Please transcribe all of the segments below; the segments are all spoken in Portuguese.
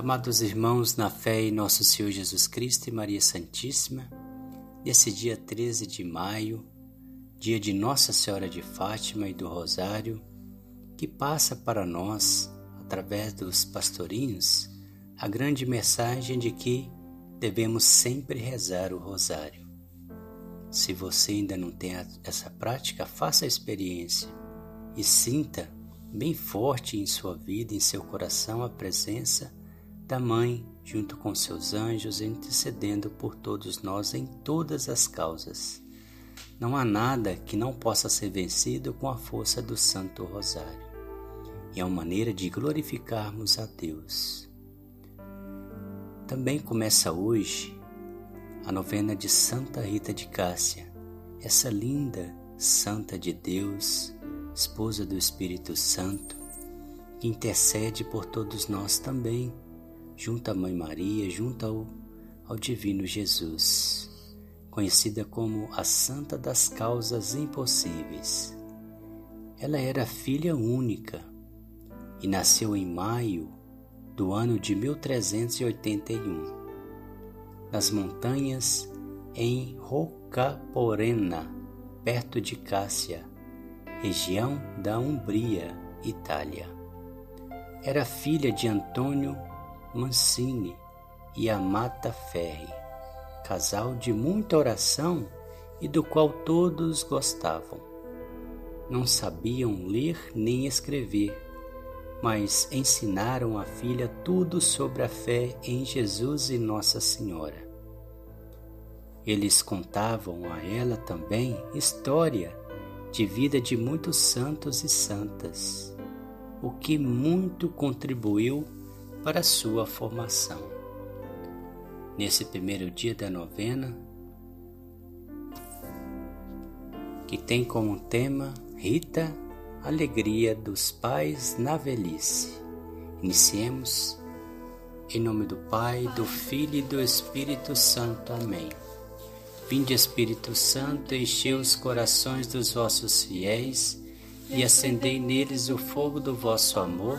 Amados irmãos, na fé em nosso Senhor Jesus Cristo e Maria Santíssima, nesse dia 13 de maio, dia de Nossa Senhora de Fátima e do Rosário, que passa para nós, através dos pastorinhos, a grande mensagem de que devemos sempre rezar o Rosário. Se você ainda não tem essa prática, faça a experiência e sinta bem forte em sua vida, em seu coração, a presença da Mãe, junto com seus anjos, intercedendo por todos nós em todas as causas. Não há nada que não possa ser vencido com a força do Santo Rosário. E é uma maneira de glorificarmos a Deus. Também começa hoje a novena de Santa Rita de Cássia, essa linda Santa de Deus, esposa do Espírito Santo, que intercede por todos nós também, junto à Mãe Maria, junto ao, ao Divino Jesus, conhecida como a Santa das Causas Impossíveis. Ela era filha única e nasceu em maio do ano de 1381, nas montanhas em Roccaporena, perto de Cássia, região da Umbria, Itália. Era filha de Antônio Mancini e Amata Ferri, casal de muita oração e do qual todos gostavam. Não sabiam ler nem escrever, mas ensinaram à filha tudo sobre a fé em Jesus e Nossa Senhora. Eles contavam a ela também história de vida de muitos santos e santas, o que muito contribuiu para sua formação. Nesse primeiro dia da novena, que tem como tema Rita, Alegria dos Pais na Velhice. Iniciemos em nome do Pai, do Filho e do Espírito Santo. Amém. Vinde Espírito Santo, enchei os corações dos vossos fiéis e acendei neles o fogo do vosso amor.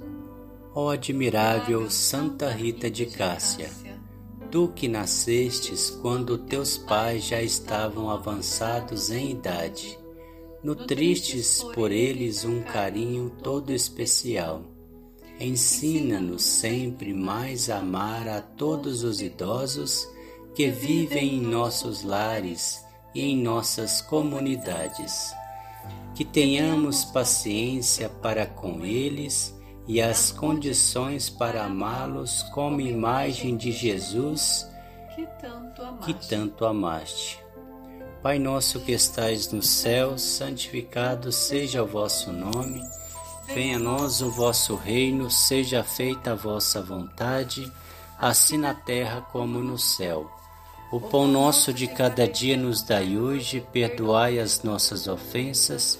Ó admirável Santa Rita de Cássia, tu que nascestes quando teus pais já estavam avançados em idade, nutristes por eles um carinho todo especial. Ensina-nos sempre mais a amar a todos os idosos que vivem em nossos lares e em nossas comunidades. Que tenhamos paciência para com eles e as condições para amá-los como imagem de Jesus que tanto amaste. Que tanto amaste. Pai nosso que estais no céu, santificado seja o vosso nome. Venha a nós o vosso reino, seja feita a vossa vontade, assim na terra como no céu. O pão nosso de cada dia nos dai hoje, perdoai as nossas ofensas,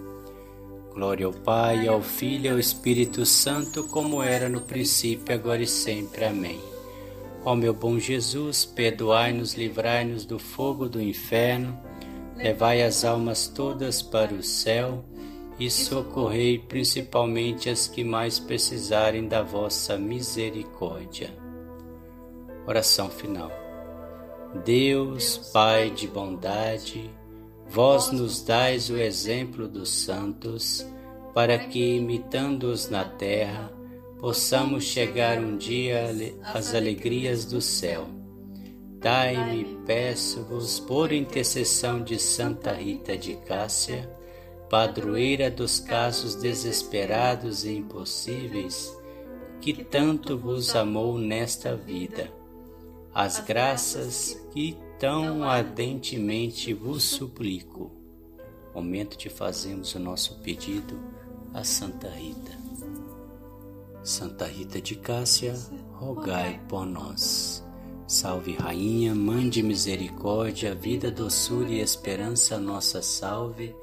Glória ao Pai, ao Filho e ao Espírito Santo, como era no princípio, agora e sempre. Amém. Ó meu bom Jesus, perdoai-nos, livrai-nos do fogo do inferno, levai as almas todas para o céu e socorrei principalmente as que mais precisarem da vossa misericórdia. Oração final. Deus, Pai de bondade, vós nos dais o exemplo dos santos, para que, imitando-os na terra, possamos chegar um dia às alegrias do céu. Dai-me, peço-vos, por intercessão de Santa Rita de Cássia, padroeira dos casos desesperados e impossíveis, que tanto vos amou nesta vida, as graças que tão ardentemente vos suplico. Momento de fazermos o nosso pedido a Santa Rita. Santa Rita de Cássia, rogai por nós. Salve Rainha, Mãe de Misericórdia, vida, doçura e esperança, nossa salve.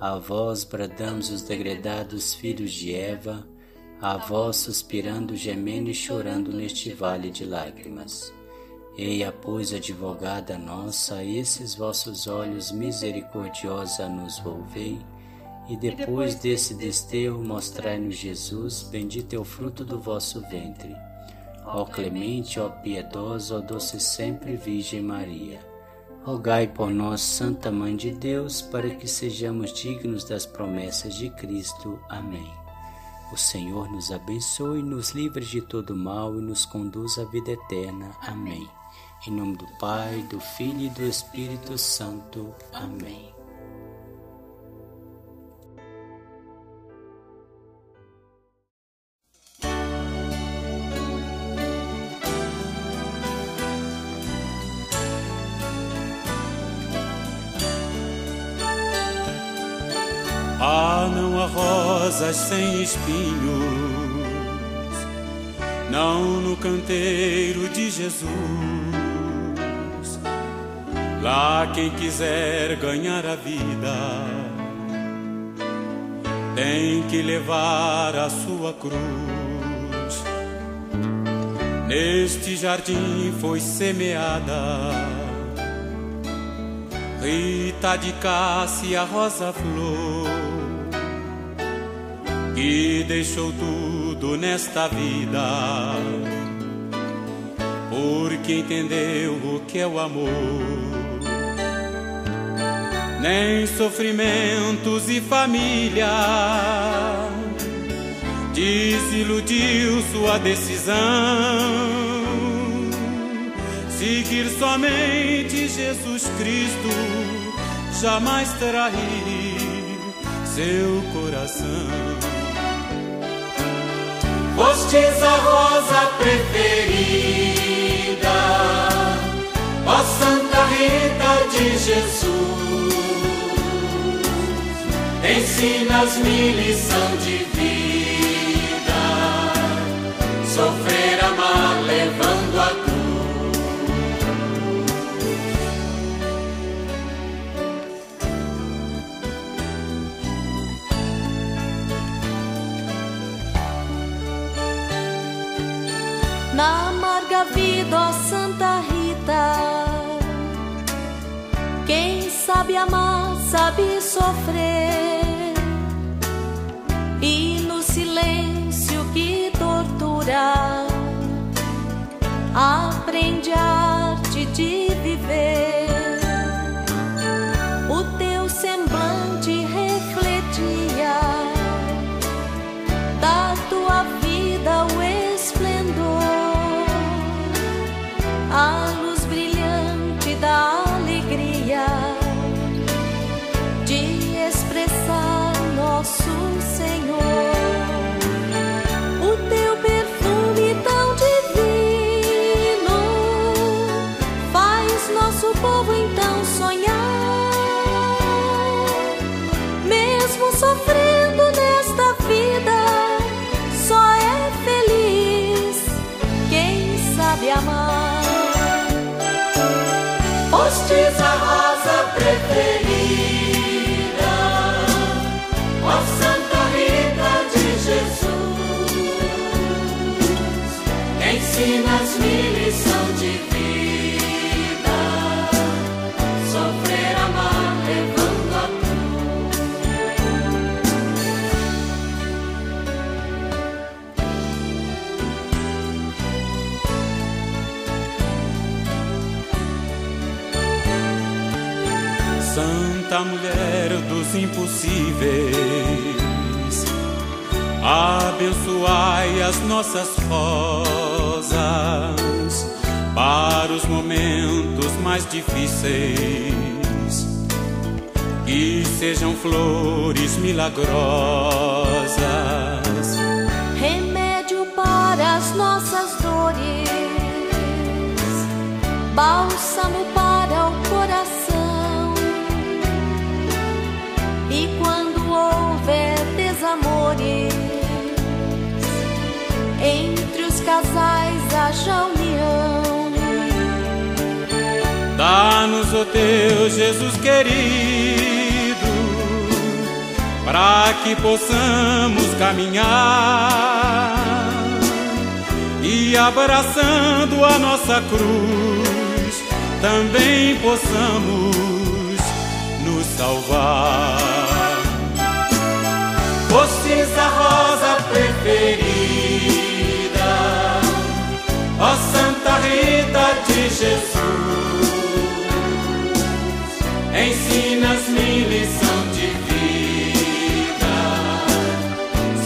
A vós bradamos os degredados filhos de Eva, a vós suspirando, gemendo e chorando neste vale de lágrimas. Eia, pois, advogada nossa, esses vossos olhos misericordiosa nos volvei e depois desse desterro, mostrai-nos Jesus, bendito é o fruto do vosso ventre. Ó clemente, ó piedosa, ó doce sempre Virgem Maria. Rogai por nós, Santa Mãe de Deus, para que sejamos dignos das promessas de Cristo. Amém. O Senhor nos abençoe, nos livre de todo mal e nos conduz à vida eterna. Amém. Em nome do Pai, do Filho e do Espírito Santo. Amém. Ah, não há rosas sem espinhos, não no canteiro de Jesus. Lá quem quiser ganhar a vida tem que levar a sua cruz. Neste jardim foi semeada Rita de Cássia Rosa Flor que deixou tudo nesta vida, porque entendeu o que é o amor. Nem sofrimentos e família desiludiu sua decisão. Seguir somente Jesus Cristo jamais trair seu coração. Fostes a rosa preferida, ó Santa Rita de Jesus. Ensina-me lição de vida, sofrer, amar, levando a cruz. Na amarga vida, ó Santa Rita, quem sabe amar, sabe sofrer, que tortura, aprende a arte de viver. Santa mulher dos impossíveis, abençoai as nossas rosas para os momentos mais difíceis, que sejam flores milagrosas. remédio para as nossas dores, bálsamo para o coração. E quando houver desamores, entre os casais haja união. Dá-nos, ó teu Jesus querido, para que possamos caminhar e abraçando a nossa cruz, também possamos nos salvar. Jesus. Ensinas-me lição de vida,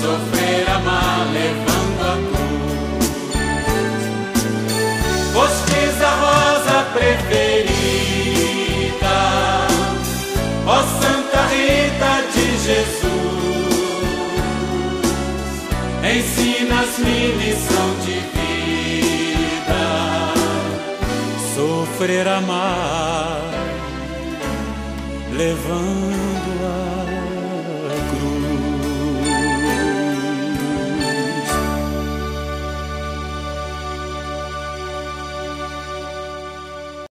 sofrer, amar, levando a cruz. Fostes a rosa preferida, ó Santa Rita de Jesus. Ensinas-me lição de Sofrer, amar, levando